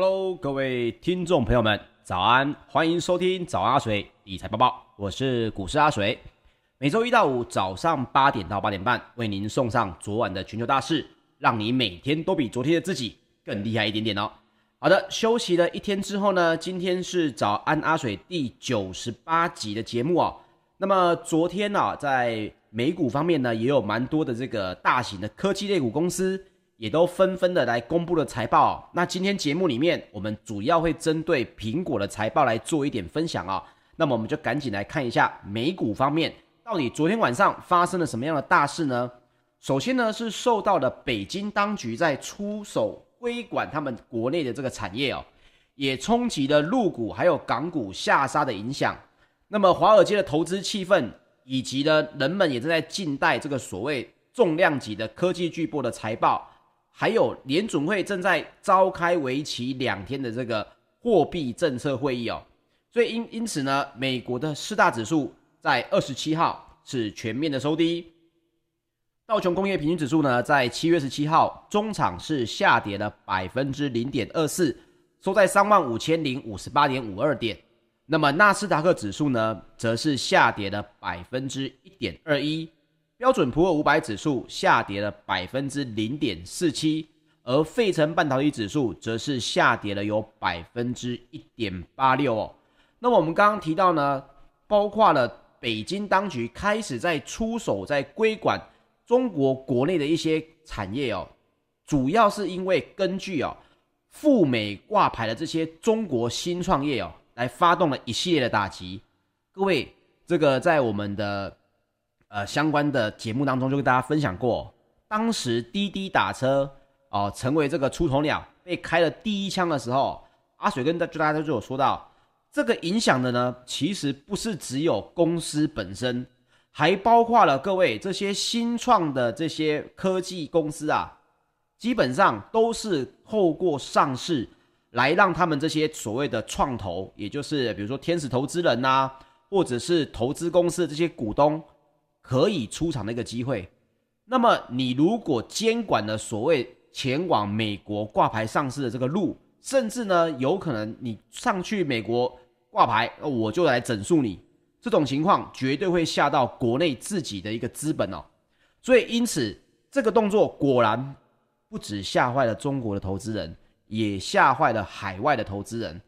Hello，各位听众朋友们，早安！欢迎收听早安阿水理财报报，我是股市阿水。每周一到五早上八点到八点半，为您送上昨晚的全球大事，让你每天都比昨天的自己更厉害一点点哦。好的，休息了一天之后呢，今天是早安阿水第九十八集的节目哦。那么昨天呢、啊，在美股方面呢，也有蛮多的这个大型的科技类股公司。也都纷纷的来公布了财报。那今天节目里面，我们主要会针对苹果的财报来做一点分享啊。那么我们就赶紧来看一下美股方面，到底昨天晚上发生了什么样的大事呢？首先呢，是受到了北京当局在出手规管他们国内的这个产业哦，也冲击了陆股还有港股下杀的影响。那么华尔街的投资气氛，以及呢，人们也正在静待这个所谓重量级的科技巨擘的财报。还有联准会正在召开为期两天的这个货币政策会议哦，所以因因此呢，美国的四大指数在二十七号是全面的收低。道琼工业平均指数呢，在七月十七号中场是下跌了百分之零点二四，收在三万五千零五十八点五二点。那么纳斯达克指数呢，则是下跌了百分之一点二一。标准普尔五百指数下跌了百分之零点四七，而费城半导体指数则是下跌了有百分之一点八六哦。那么我们刚刚提到呢，包括了北京当局开始在出手，在规管中国国内的一些产业哦，主要是因为根据哦赴美挂牌的这些中国新创业哦，来发动了一系列的打击。各位，这个在我们的。呃，相关的节目当中就跟大家分享过，当时滴滴打车哦，成为这个出头鸟，被开了第一枪的时候，阿水跟大就大家就有说到，这个影响的呢，其实不是只有公司本身，还包括了各位这些新创的这些科技公司啊，基本上都是透过上市来让他们这些所谓的创投，也就是比如说天使投资人呐、或者是投资公司的这些股东。可以出场的一个机会，那么你如果监管了所谓前往美国挂牌上市的这个路，甚至呢有可能你上去美国挂牌，我就来整肃你，这种情况绝对会吓到国内自己的一个资本哦。所以因此这个动作果然不止吓坏了中国的投资人，也吓坏了海外的投资人，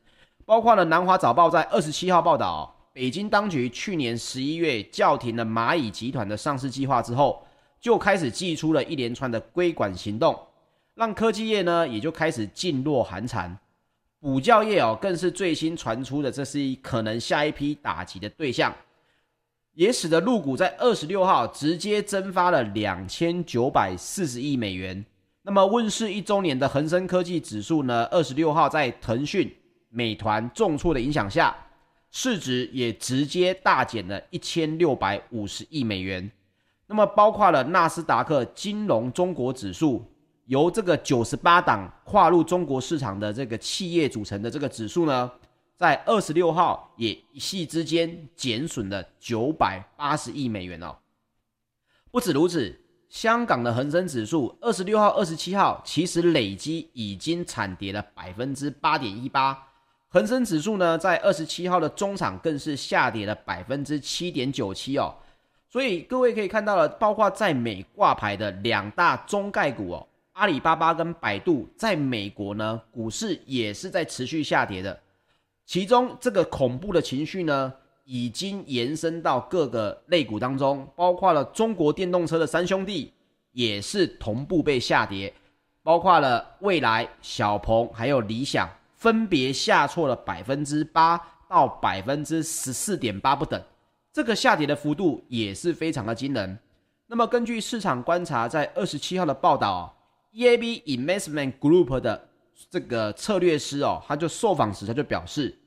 包括了南华早报在二十七号报道。北京当局去年十一月叫停了蚂蚁集团的上市计划之后，就开始祭出了一连串的规管行动，让科技业呢也就开始噤若寒蝉。补教业哦，更是最新传出的，这是一可能下一批打击的对象，也使得陆股在二十六号直接蒸发了两千九百四十亿美元。那么问世一周年的恒生科技指数呢，二十六号在腾讯、美团重挫的影响下。市值也直接大减了一千六百五十亿美元。那么，包括了纳斯达克金融中国指数，由这个九十八档跨入中国市场的这个企业组成的这个指数呢，在二十六号也一夕之间减损了九百八十亿美元哦。不止如此，香港的恒生指数二十六号、二十七号其实累积已经惨跌了百分之八点一八。恒生指数呢，在二十七号的中场更是下跌了百分之七点九七哦，所以各位可以看到了，包括在美挂牌的两大中概股哦，阿里巴巴跟百度，在美国呢，股市也是在持续下跌的。其中这个恐怖的情绪呢，已经延伸到各个类股当中，包括了中国电动车的三兄弟，也是同步被下跌，包括了蔚来、小鹏还有理想。分别下挫了百分之八到百分之十四点八不等，这个下跌的幅度也是非常的惊人。那么根据市场观察，在二十七号的报道，EAB Investment Group 的这个策略师哦，他就受访时他就表示，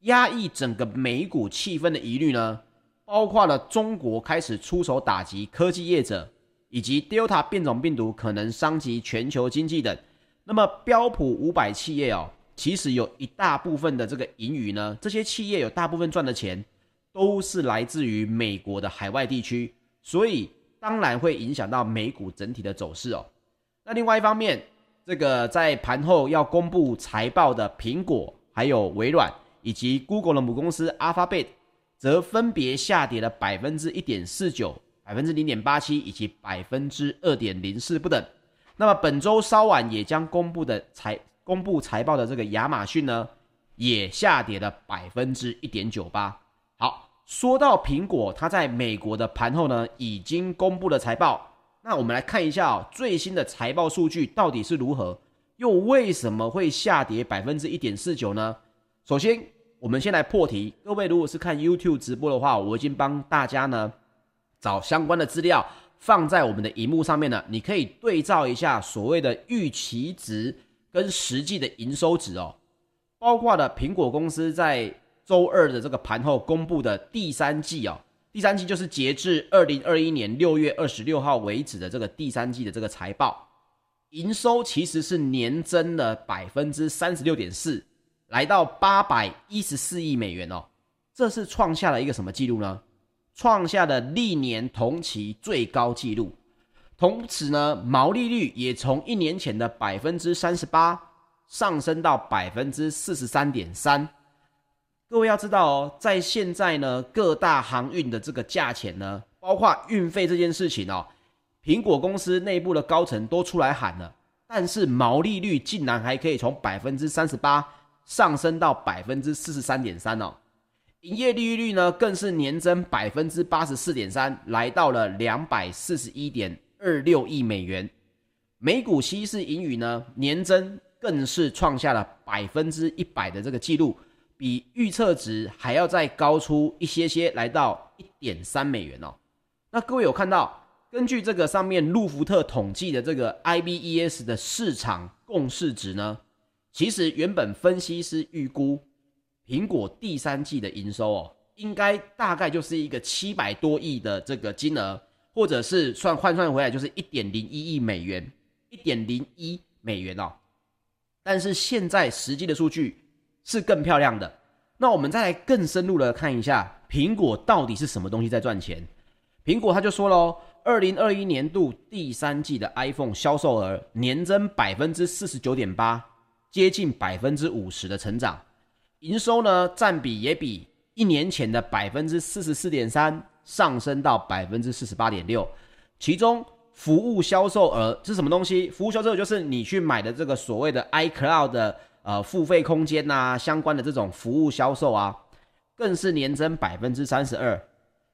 压抑整个美股气氛的疑虑呢，包括了中国开始出手打击科技业者，以及 Delta 变种病毒可能伤及全球经济等。那么标普五百企业哦。其实有一大部分的这个盈余呢，这些企业有大部分赚的钱都是来自于美国的海外地区，所以当然会影响到美股整体的走势哦。那另外一方面，这个在盘后要公布财报的苹果、还有微软以及 Google 的母公司 Alphabet，则分别下跌了百分之一点四九、百分之零点八七以及百分之二点零四不等。那么本周稍晚也将公布的财公布财报的这个亚马逊呢，也下跌了百分之一点九八。好，说到苹果，它在美国的盘后呢，已经公布了财报。那我们来看一下，最新的财报数据到底是如何？又为什么会下跌百分之一点四九呢？首先，我们先来破题。各位如果是看 YouTube 直播的话，我已经帮大家呢找相关的资料放在我们的荧幕上面了。你可以对照一下所谓的预期值跟实际的营收值哦，包括了苹果公司在周二的这个盘后公布的第三季哦。第三季就是截至二零二一年六月二十六号为止的这个第三季的这个财报，营收其实是年增了百分之三十六点四，来到八百一十四亿美元哦，这是创下了一个什么记录呢？创下了历年同期最高纪录，同时呢，毛利率也从一年前的百分之三十八上升到百分之四十三点三。各位要知道哦，在现在呢，各大航运的这个价钱呢，包括运费这件事情哦，苹果公司内部的高层都出来喊了，但是毛利率竟然还可以从百分之三十八上升到百分之四十三点三哦，营业利率呢更是年增百分之八十四点三，来到了两百四十一点二六亿美元，每股稀释盈余呢年增更是创下了百分之一百的这个记录。比预测值还要再高出一些些，来到一点三美元哦。那各位有看到，根据这个上面路孚特统计的这个 IBES 的市场共识值呢，其实原本分析师预估苹果第三季的营收哦，应该大概就是一个七百多亿的这个金额，或者是算换算回来就是一点零一亿美元，一点零一美元哦。但是现在实际的数据。是更漂亮的。那我们再来更深入的看一下，苹果到底是什么东西在赚钱？苹果他就说喽，二零二一年度第三季的 iPhone 销售额年增百分之四十九点八，接近百分之五十的成长。营收呢，占比也比一年前的百分之四十四点三上升到百分之四十八点六。其中，服务销售额是什么东西？服务销售就是你去买的这个所谓的 iCloud 的。呃，付费空间呐、相关的这种服务销售啊，更是年增百分之三十二。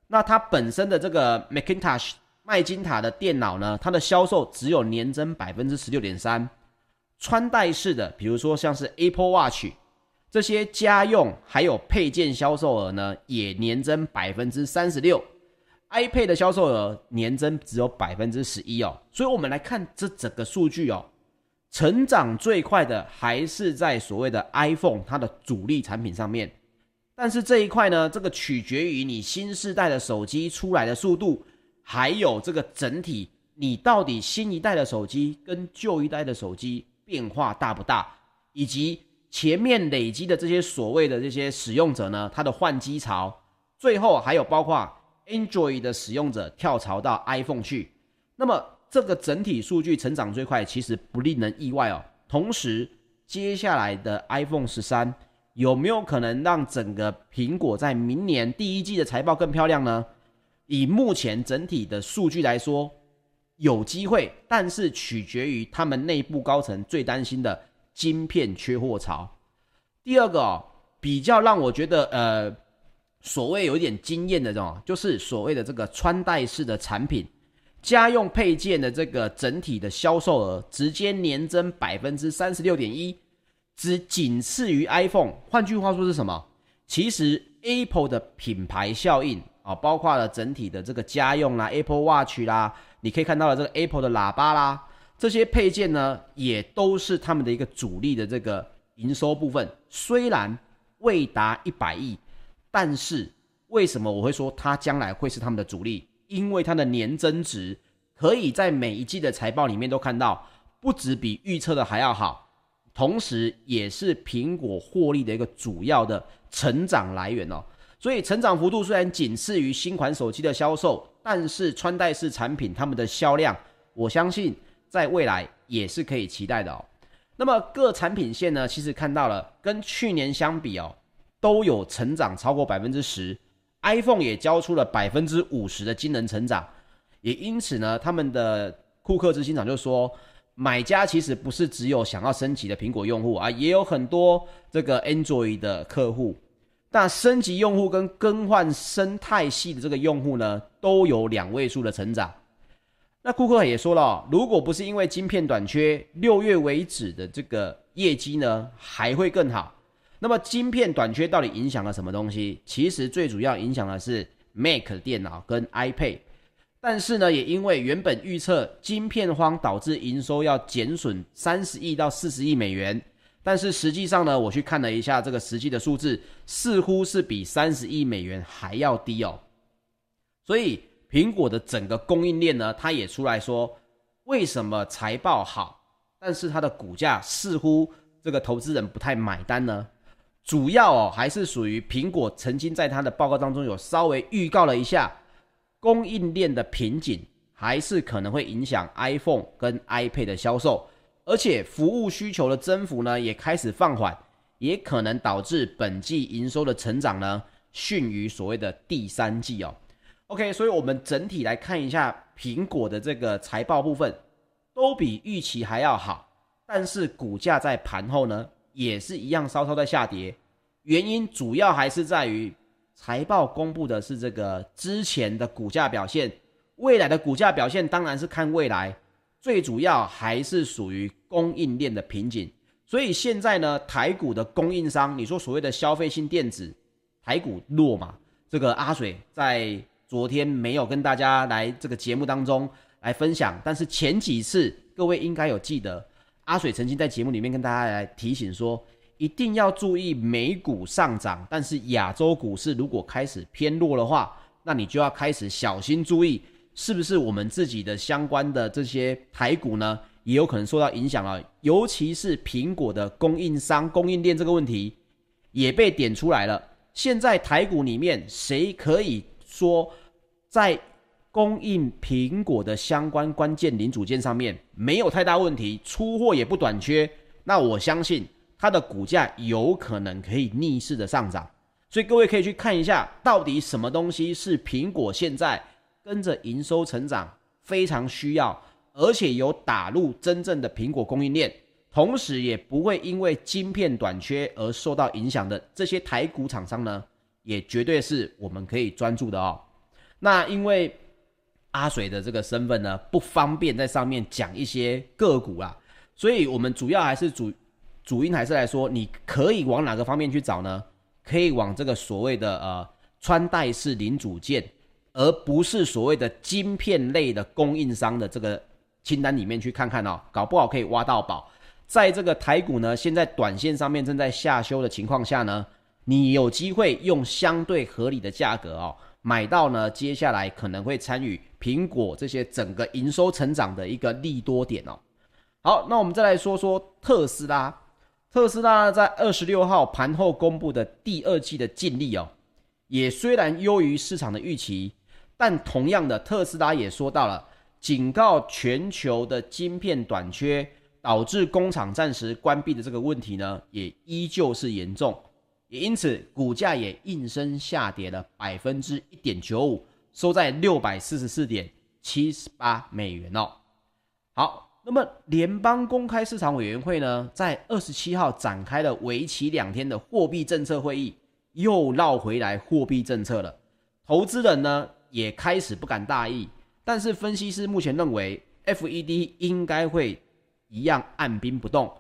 那它本身的这个 Macintosh 麦金塔的电脑呢，它的销售只有年增百分之十六点三。穿戴式的，比如说像是 Apple Watch 这些家用还有配件销售额呢，也年增百分之三十六。iPad 的销售额年增只有百分之十一哦。所以我们来看这整个数据哦。成长最快的还是在所谓的 iPhone 它的主力产品上面，但是这一块呢，这个取决于你新世代的手机出来的速度，还有这个整体你到底新一代的手机跟旧一代的手机变化大不大，以及前面累积的这些所谓的这些使用者呢，它的换机潮，最后还有包括 Android 的使用者跳槽到 iPhone 去，那么。这个整体数据成长最快，其实不令人意外哦。同时，接下来的 iPhone 十三有没有可能让整个苹果在明年第一季的财报更漂亮呢？以目前整体的数据来说，有机会，但是取决于他们内部高层最担心的晶片缺货潮。第二个，比较让我觉得呃，所谓有一点惊艳的这种，就是所谓的这个穿戴式的产品。家用配件的这个整体的销售额直接年增百分之三十六点一，只仅次于 iPhone。换句话说是什么？其实 Apple 的品牌效应啊，包括了整体的这个家用啦、Apple Watch 啦，你可以看到了这个 Apple 的喇叭啦，这些配件呢，也都是他们的一个主力的这个营收部分。虽然未达一百亿，但是为什么我会说它将来会是他们的主力？因为它的年增值可以在每一季的财报里面都看到，不止比预测的还要好，同时也是苹果获利的一个主要的成长来源哦。所以成长幅度虽然仅次于新款手机的销售，但是穿戴式产品它们的销量，我相信在未来也是可以期待的哦。那么各产品线呢，其实看到了跟去年相比哦，都有成长超过百分之十，iPhone 也交出了百分之五十的惊人成长，也因此呢，他们的库克执行长就说，买家其实不是只有想要升级的苹果用户啊，也有很多这个 Android 的客户。那升级用户跟更换生态系的这个用户呢，都有两位数的成长。那库克也说了，如果不是因为晶片短缺，六月为止的这个业绩呢还会更好。那么晶片短缺到底影响了什么东西？其实最主要影响的是 Mac 电脑跟 iPad。但是呢，也因为原本预测晶片荒导致营收要减损三十亿到四十亿美元。但是实际上呢，我去看了一下这个实际的数字，似乎是比三十亿美元还要低哦。所以苹果的整个供应链呢，它也出来说，为什么财报好，但是它的股价似乎这个投资人不太买单呢？主要哦，还是属于苹果曾经在它的报告当中有稍微预告了一下，供应链的瓶颈还是可能会影响 iPhone 跟 iPad 的销售。而且服务需求的增幅呢，也开始放缓，也可能导致本季营收的成长呢逊于所谓的第三季哦。OK，所以我们整体来看一下苹果的这个财报部分，都比预期还要好，但是股价在盘后呢也是一样稍稍的下跌，原因主要还是在于财报公布的是这个之前的股价表现，未来的股价表现当然是看未来。最主要还是属于供应链的瓶颈，所以现在呢，台股的供应商，你说所谓的消费性电子，台股弱嘛？这个阿水在昨天没有跟大家来这个节目当中来分享，但是前几次各位应该有记得，阿水曾经在节目里面跟大家来提醒说，一定要注意美股上涨，但是亚洲股市如果开始偏弱的话，那你就要开始小心注意。是不是我们自己的相关的这些台股呢，也有可能受到影响了？尤其是苹果的供应商、供应链这个问题也被点出来了。现在台股里面，谁可以说在供应苹果的相关关键零组件上面没有太大问题，出货也不短缺？那我相信它的股价有可能可以逆势的上涨。所以各位可以去看一下，到底什么东西是苹果现在。跟着营收成长非常需要，而且有打入真正的苹果供应链，同时也不会因为晶片短缺而受到影响的这些台股厂商呢，也绝对是我们可以专注的哦。那因为阿水的这个身份呢，不方便在上面讲一些个股啦，所以我们主要还是主主因还是来说，你可以往哪个方面去找呢？可以往这个所谓的呃穿戴式零组件。而不是所谓的晶片类的供应商的这个清单里面去看看哦，搞不好可以挖到宝。在这个台股呢，现在短线上面正在下修的情况下呢，你有机会用相对合理的价格哦，买到呢，接下来可能会参与苹果这些整个营收成长的一个利多点哦。好，那我们再来说说特斯拉。特斯拉在二十六号盘后公布的第二季的净利哦，也虽然优于市场的预期。但同样的，特斯拉也说到了，警告全球的晶片短缺导致工厂暂时关闭的这个问题呢，也依旧是严重，也因此股价也应声下跌了百分之一点九五，收在六百四十四点七十八美元哦。好，那么联邦公开市场委员会呢，在二十七号展开了为期两天的货币政策会议，又绕回来货币政策了，投资人呢，也开始不敢大意，但是分析师目前认为，FED 应该会一样按兵不动，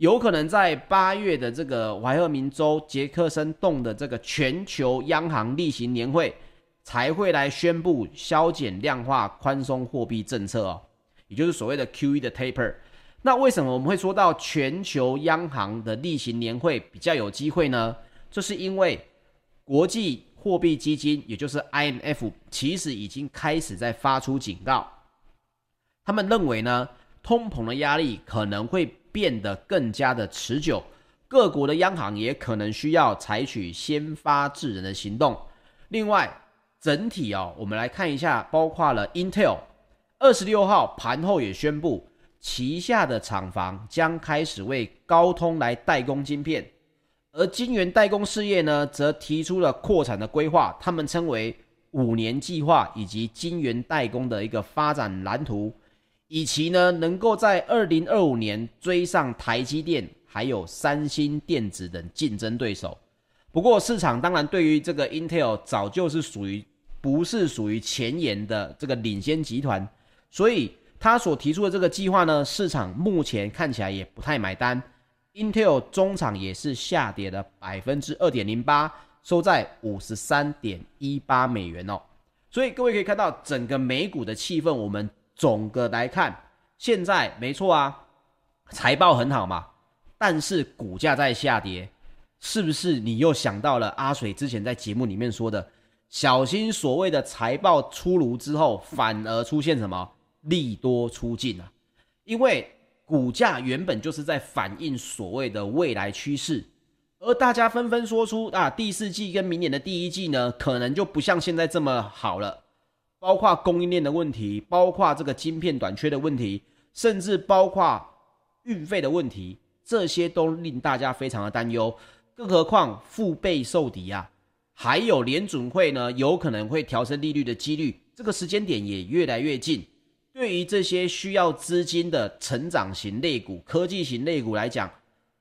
有可能在八月的这个怀俄明州杰克森洞的这个全球央行例行年会才会来宣布削减量化宽松货币政策哦，也就是所谓的 QE 的 taper。那为什么我们会说到全球央行的例行年会比较有机会呢？这是因为国际。货币基金，也就是 IMF，其实已经开始在发出警告。他们认为呢，通膨的压力可能会变得更加的持久，各国的央行也可能需要采取先发制人的行动。另外，整体哦，我们来看一下，包括了 Intel，二十六号盘后也宣布，旗下的厂房将开始为高通来代工晶片，而晶圆代工事业呢，则提出了扩产的规划，他们称为五年计划以及晶圆代工的一个发展蓝图，以及呢能够在二零二五年追上台积电还有三星电子等竞争对手。不过市场当然对于这个 Intel 早就是属于不是属于前沿的这个领先集团，所以。他所提出的这个计划呢，市场目前看起来也不太买单。Intel 中场也是下跌了百分之二点零八，收在五十三点一八美元哦。所以各位可以看到，整个美股的气氛，我们总的来看，现在没错啊，财报很好嘛，但是股价在下跌，是不是你又想到了阿水之前在节目里面说的，小心所谓的财报出炉之后，反而出现什么？利多出尽啊，因为股价原本就是在反映所谓的未来趋势，而大家纷纷说出啊，第四季跟明年的第一季呢，可能就不像现在这么好了，包括供应链的问题，包括这个晶片短缺的问题，甚至包括运费的问题，这些都令大家非常的担忧。更何况腹背受敌啊，还有联准会呢，有可能会调升利率的几率，这个时间点也越来越近。对于这些需要资金的成长型类股、科技型类股来讲，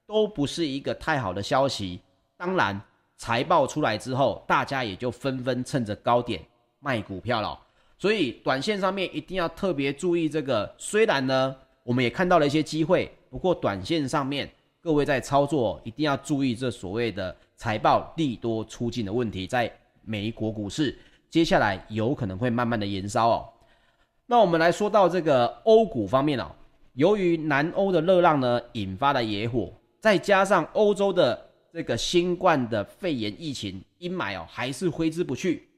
都不是一个太好的消息。当然，财报出来之后，大家也就纷纷趁着高点卖股票了。所以，短线上面一定要特别注意这个。虽然呢，我们也看到了一些机会，不过短线上面，各位在操作一定要注意这所谓的财报利多出尽的问题，在美国股市接下来有可能会慢慢的延烧哦。那我们来说到这个欧股方面哦，由于南欧的热浪呢引发了野火，再加上欧洲的这个新冠的肺炎疫情阴霾哦，还是挥之不去。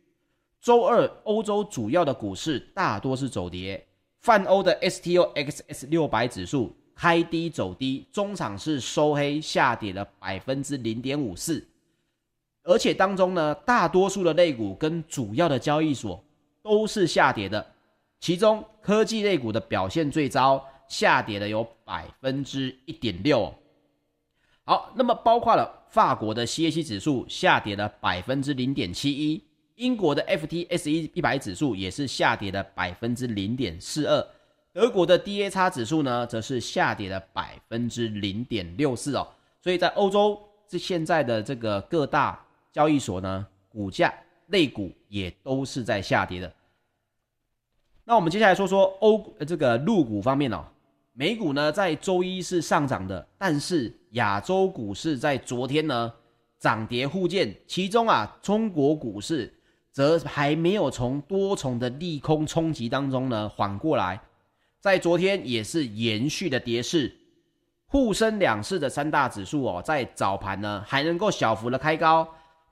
周二，欧洲主要的股市大多是走跌，泛欧的 STOXX 六百指数开低走低，中场是收黑，下跌了百分之零点五四，而且当中呢，大多数的类股跟主要的交易所都是下跌的。其中科技类股的表现最糟，下跌了有百分之一点六。好，那么包括了法国的 CAC 指数下跌了百分之零点七一，英国的 FTSE 一百指数也是下跌了百分之零点四二，德国的 DAX 指数呢则是下跌了百分之零点六四哦。所以在欧洲这现在的这个各大交易所呢，股价类股也都是在下跌的。那我们接下来说说欧这个陆股方面哦，美股呢在周一是上涨的，但是亚洲股市在昨天呢涨跌互见，其中啊中国股市则还没有从多重的利空冲击当中呢缓过来，在昨天也是延续的跌势，沪深两市的三大指数哦在早盘呢还能够小幅的开高，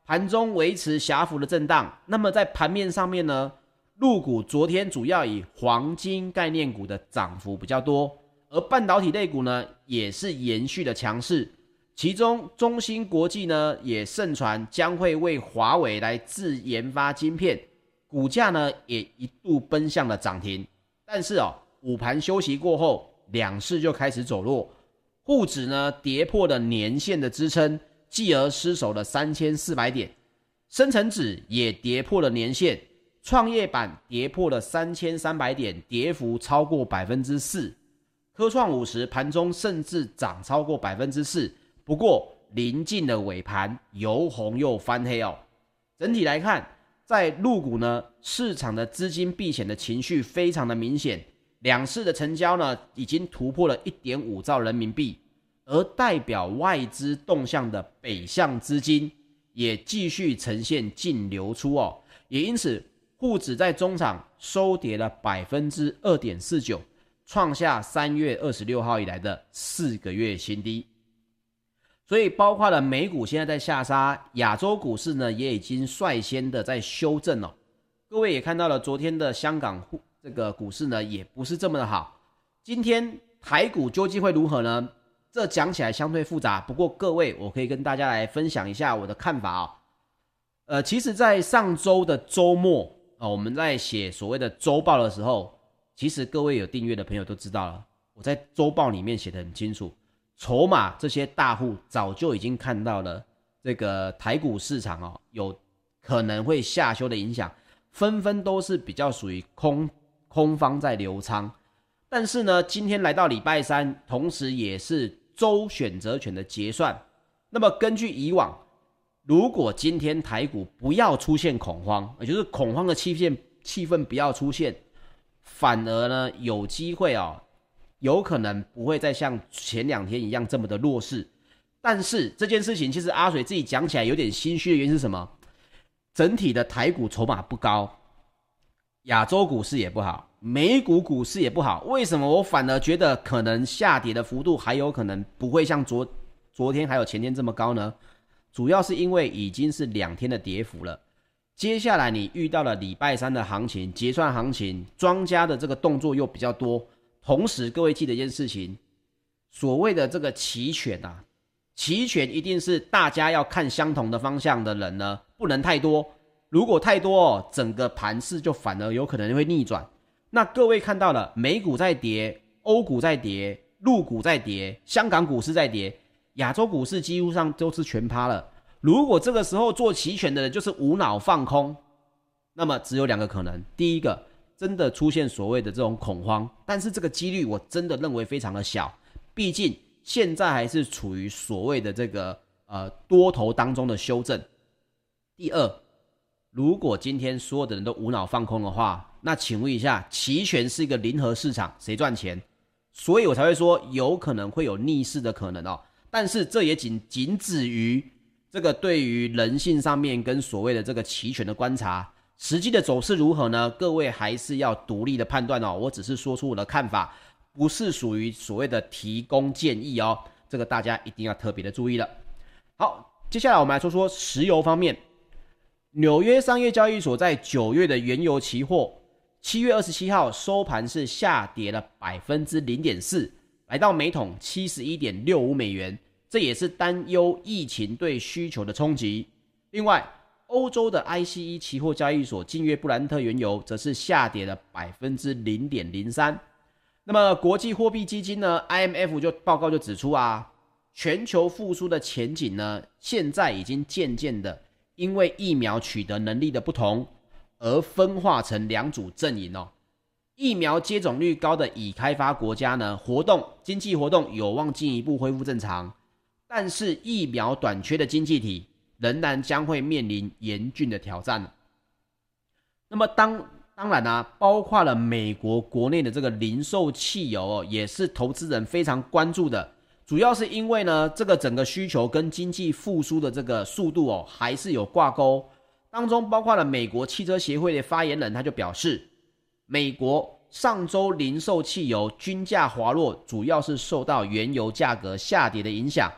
盘中维持狭幅的震荡，那么在盘面上面呢。陆股昨天主要以黄金概念股的涨幅比较多，而半导体类股呢也是延续的强势，其中中芯国际呢也盛传将会为华为来自研发晶片，股价呢也一度奔向了涨停，但是哦午盘休息过后，两市就开始走弱，沪指呢跌破了年线的支撑，继而失守了三千四百点，深成指也跌破了年线。创业板跌破了三千三百点，跌幅超过百分之四。科创五十盘中甚至涨超过百分之四，不过临近的尾盘由红又翻黑哦。整体来看，在入股呢，市场的资金避险的情绪非常的明显，两市的成交呢已经突破了一点五兆人民币，而代表外资动向的北向资金也继续呈现净流出哦，也因此。沪指在中场收跌了百分之二点四九，创下三月二十六号以来的四个月新低。所以，包括了美股现在在下杀，亚洲股市呢也已经率先的在修正了。各位也看到了，昨天的香港这个股市呢也不是这么的好。今天台股究竟会如何呢？这讲起来相对复杂，不过各位我可以跟大家来分享一下我的看法啊、哦。呃，其实，在上周的周末。啊，我们在写所谓的周报的时候，其实各位有订阅的朋友都知道了，我在周报里面写的很清楚，筹码这些大户早就已经看到了这个台股市场哦，有可能会下修的影响，纷纷都是比较属于空空方在留仓。但是呢，今天来到礼拜三，同时也是周选择权的结算。那么根据以往，如果今天台股不要出现恐慌，也就是恐慌的气氛气氛不要出现，反而呢有机会哦，有可能不会再像前两天一样这么的弱势。但是这件事情其实阿水自己讲起来有点心虚的原因是什么？整体的台股筹码不高，亚洲股市也不好，美股股市也不好。为什么我反而觉得可能下跌的幅度还有可能不会像昨昨天还有前天这么高呢？主要是因为已经是两天的跌幅了。接下来你遇到了礼拜三的行情结算行情，庄家的这个动作又比较多。同时，各位记得一件事情，所谓的这个期权啊，期权一定是大家要看相同的方向的人呢，不能太多。如果太多哦，整个盘势就反而有可能会逆转。那各位看到了，美股在跌，欧股在跌，陆股在跌，香港股市在跌。亚洲股市几乎上都是全趴了。如果这个时候做期权的人就是无脑放空，那么只有两个可能：第一个，真的出现所谓的这种恐慌，但是这个几率我真的认为非常的小，毕竟现在还是处于所谓的这个呃多头当中的修正。第二，如果今天所有的人都无脑放空的话，那请问一下，期权是一个零和市场，谁赚钱？所以我才会说有可能会有逆势的可能哦。但是这也仅仅止于这个对于人性上面跟所谓的这个期权的观察，实际的走势如何呢？各位还是要独立的判断哦。我只是说出我的看法，不是属于所谓的提供建议哦。这个大家一定要特别的注意了。好，接下来我们来说说石油方面。纽约商业交易所在九月的原油期货，七月二十七号收盘是下跌了百分之零点四。来到每桶七十一点六五美元，这也是担忧疫情对需求的冲击。另外，欧洲的 ICE 期货交易所近月布兰特原油则是下跌了百分之零点零三。那么，国际货币基金呢？IMF 就报告就指出啊，全球复苏的前景呢，现在已经渐渐的因为疫苗取得能力的不同而分化成两组阵营哦。疫苗接种率高的已开发国家呢，活动经济活动有望进一步恢复正常，但是疫苗短缺的经济体仍然将会面临严峻的挑战。那么当当然啊，包括了美国国内的这个零售汽油哦，也是投资人非常关注的，主要是因为呢，这个整个需求跟经济复苏的这个速度哦，还是有挂钩。当中包括了美国汽车协会的发言人，他就表示。美国上周零售汽油均价滑落，主要是受到原油价格下跌的影响。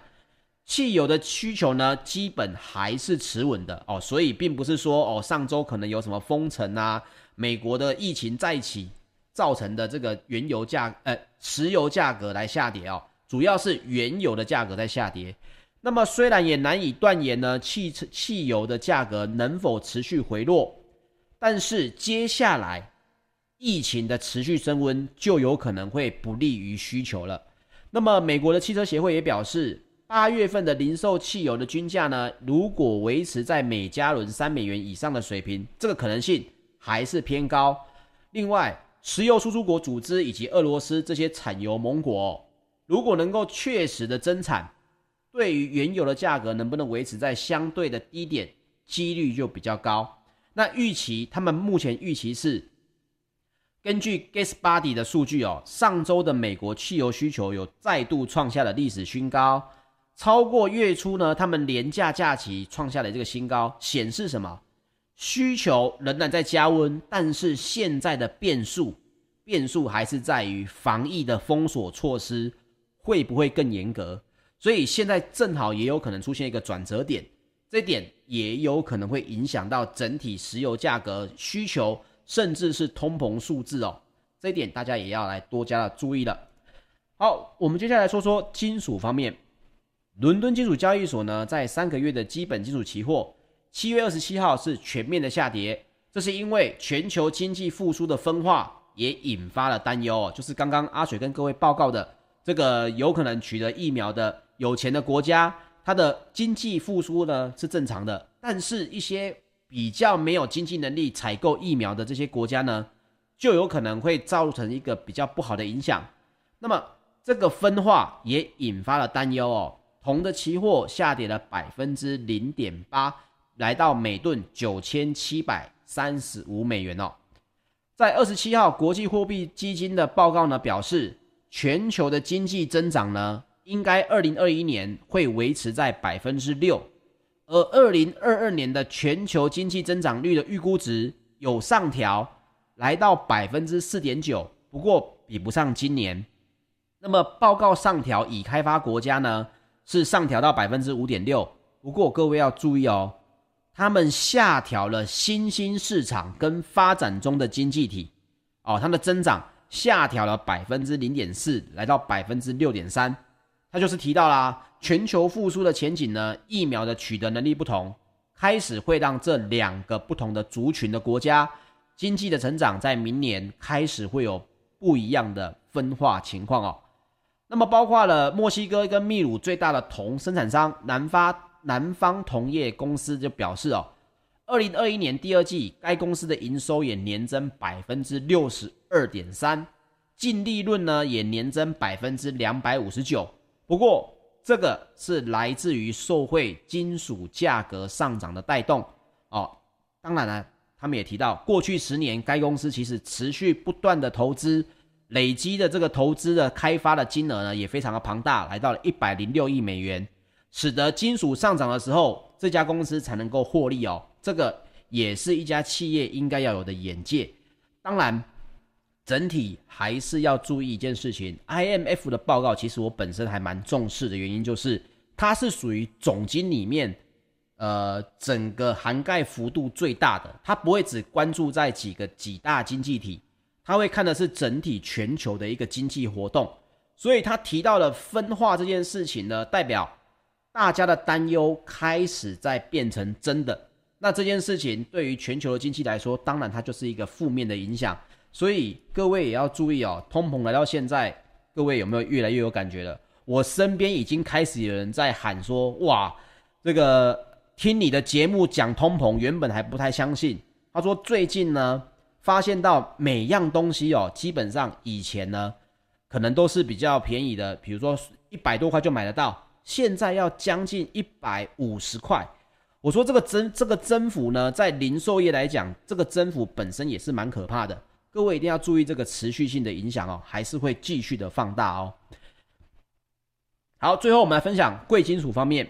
汽油的需求呢，基本还是持稳的哦，所以并不是说哦，上周可能有什么封城啊，美国的疫情再起造成的这个原油价呃石油价格来下跌哦，主要是原油的价格在下跌。那么虽然也难以断言呢，汽车汽油的价格能否持续回落，但是接下来。疫情的持续升温就有可能会不利于需求了。那么，美国的汽车协会也表示，八月份的零售汽油的均价呢，如果维持在每加仑三美元以上的水平，这个可能性还是偏高。另外，石油输出国组织以及俄罗斯这些产油盟国，如果能够确实的增产，对于原油的价格能不能维持在相对的低点，几率就比较高。那预期，他们目前预期是。根据 GasBuddy 的数据哦，上周的美国汽油需求有再度创下了历史新高，超过月初呢，他们连假假期创下了这个新高，显示什么？需求仍然在加温，但是现在的变数，变数还是在于防疫的封锁措施会不会更严格，所以现在正好也有可能出现一个转折点，这点也有可能会影响到整体石油价格需求。甚至是通膨数字哦，这一点大家也要来多加的注意了。好，我们接下来说说金属方面。伦敦金属交易所呢，在三个月的基本金属期货，七月二十七号是全面的下跌，这是因为全球经济复苏的分化也引发了担忧哦，就是刚刚阿水跟各位报告的这个有可能取得疫苗的有钱的国家，它的经济复苏呢是正常的，但是一些比较没有经济能力采购疫苗的这些国家呢，就有可能会造成一个比较不好的影响。那么这个分化也引发了担忧哦，铜的期货下跌了百分之零点八，来到每吨九千七百三十五美元哦。在二十七号，国际货币基金的报告呢表示，全球的经济增长呢，应该二零二一年会维持在百分之六，而二零二二年的全球经济增长率的预估值有上调，来到百分之四点九，不过比不上今年。那么报告上调已开发国家呢，是上调到百分之五点六，不过各位要注意哦。他们下调了新兴市场跟发展中的经济体，哦，它的增长下调了百分之零点四，来到百分之六点三。他就是提到啦，全球复苏的前景呢，疫苗的取得能力不同，开始会让这两个不同的族群的国家经济的成长在明年开始会有不一样的分化情况哦。那么包括了墨西哥跟秘鲁最大的铜生产商南发。南方铜业公司就表示哦，二零二一年第二季该公司的营收也年增百分之六十二点三，净利润呢也年增百分之两百五十九。不过这个是来自于受惠金属价格上涨的带动哦。当然了，他们也提到，过去十年该公司其实持续不断的投资，累积的这个投资的开发的金额呢也非常的庞大，来到了一百零六亿美元。使得金属上涨的时候，这家公司才能够获利哦。这个也是一家企业应该要有的眼界。当然，整体还是要注意一件事情：IMF 的报告，其实我本身还蛮重视的原因，就是它是属于总经里面，呃，整个涵盖幅度最大的。它不会只关注在几个几大经济体，他会看的是整体全球的一个经济活动。所以，他提到了分化这件事情呢，代表。大家的担忧开始在变成真的，那这件事情对于全球的经济来说，当然它就是一个负面的影响。所以各位也要注意哦，通膨来到现在，各位有没有越来越有感觉了？我身边已经开始有人在喊说：“哇，这个听你的节目讲通膨，原本还不太相信。”他说最近呢，发现到每样东西哦，基本上以前呢，可能都是比较便宜的，比如说一百多块就买得到。现在要将近一百五十块，我说这个增这个增幅呢，在零售业来讲，这个增幅本身也是蛮可怕的。各位一定要注意这个持续性的影响哦，还是会继续的放大哦。好，最后我们来分享贵金属方面，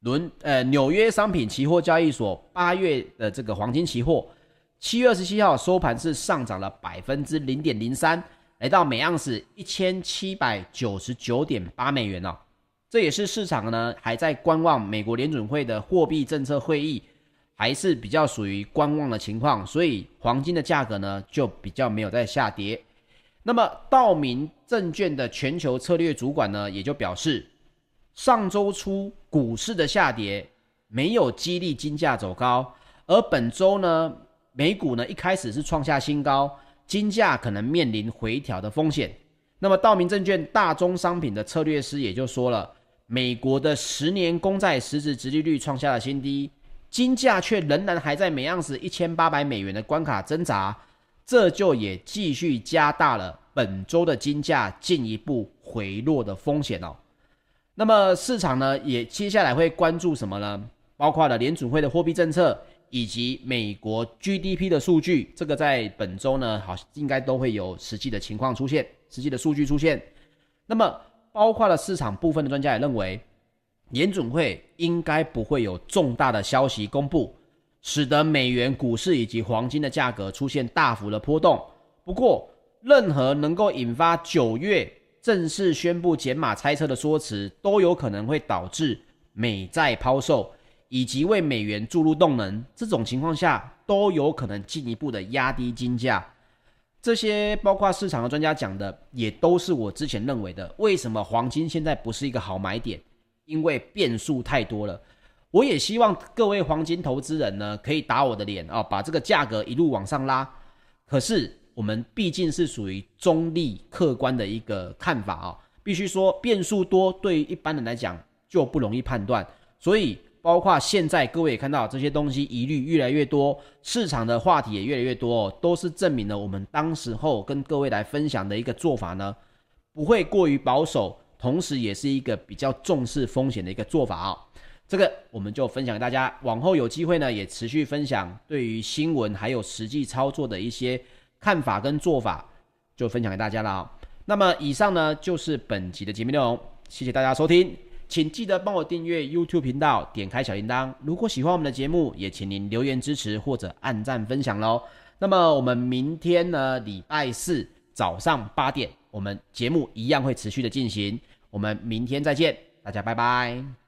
伦呃纽约商品期货交易所八月的这个黄金期货，七月二十七号收盘是上涨了百分之零点零三，来到每盎司一千七百九十九点八美元哦。这也是市场呢还在观望美国联准会的货币政策会议，还是比较属于观望的情况，所以黄金的价格呢就比较没有在下跌。那么道明证券的全球策略主管呢也就表示，上周初股市的下跌没有激励金价走高，而本周呢美股呢一开始是创下新高，金价可能面临回调的风险。那么道明证券大宗商品的策略师也就说了。美国的十年公债实质殖利率创下了新低，金价却仍然还在每盎司一千八百美元的关卡挣扎，这就也继续加大了本周的金价进一步回落的风险哦。那么市场呢，也接下来会关注什么呢？包括了联储会的货币政策以及美国 GDP 的数据，这个在本周呢，好应该都会有实际的情况出现，实际的数据出现。那么。包括了市场部分的专家也认为，联准会应该不会有重大的消息公布，使得美元股市以及黄金的价格出现大幅的波动。不过，任何能够引发九月正式宣布减码猜测的说辞，都有可能会导致美债抛售以及为美元注入动能。这种情况下，都有可能进一步的压低金价。这些包括市场的专家讲的，也都是我之前认为的。为什么黄金现在不是一个好买点？因为变数太多了。我也希望各位黄金投资人呢，可以打我的脸啊，把这个价格一路往上拉。可是我们毕竟是属于中立客观的一个看法啊、必须说变数多，对于一般人来讲就不容易判断。所以，包括现在各位也看到这些东西疑虑越来越多，市场的话题也越来越多、都是证明了我们当时候跟各位来分享的一个做法呢，不会过于保守，同时也是一个比较重视风险的一个做法、哦。这个我们就分享给大家，往后有机会呢，也持续分享对于新闻还有实际操作的一些看法跟做法，就分享给大家了、哦。那么以上呢就是本集的节目内容，谢谢大家收听，请记得帮我订阅 YouTube 频道，点开小铃铛。如果喜欢我们的节目，也请您留言支持或者按赞分享喽。那么我们明天呢，礼拜四早上八点，我们节目一样会持续的进行。我们明天再见，大家拜拜。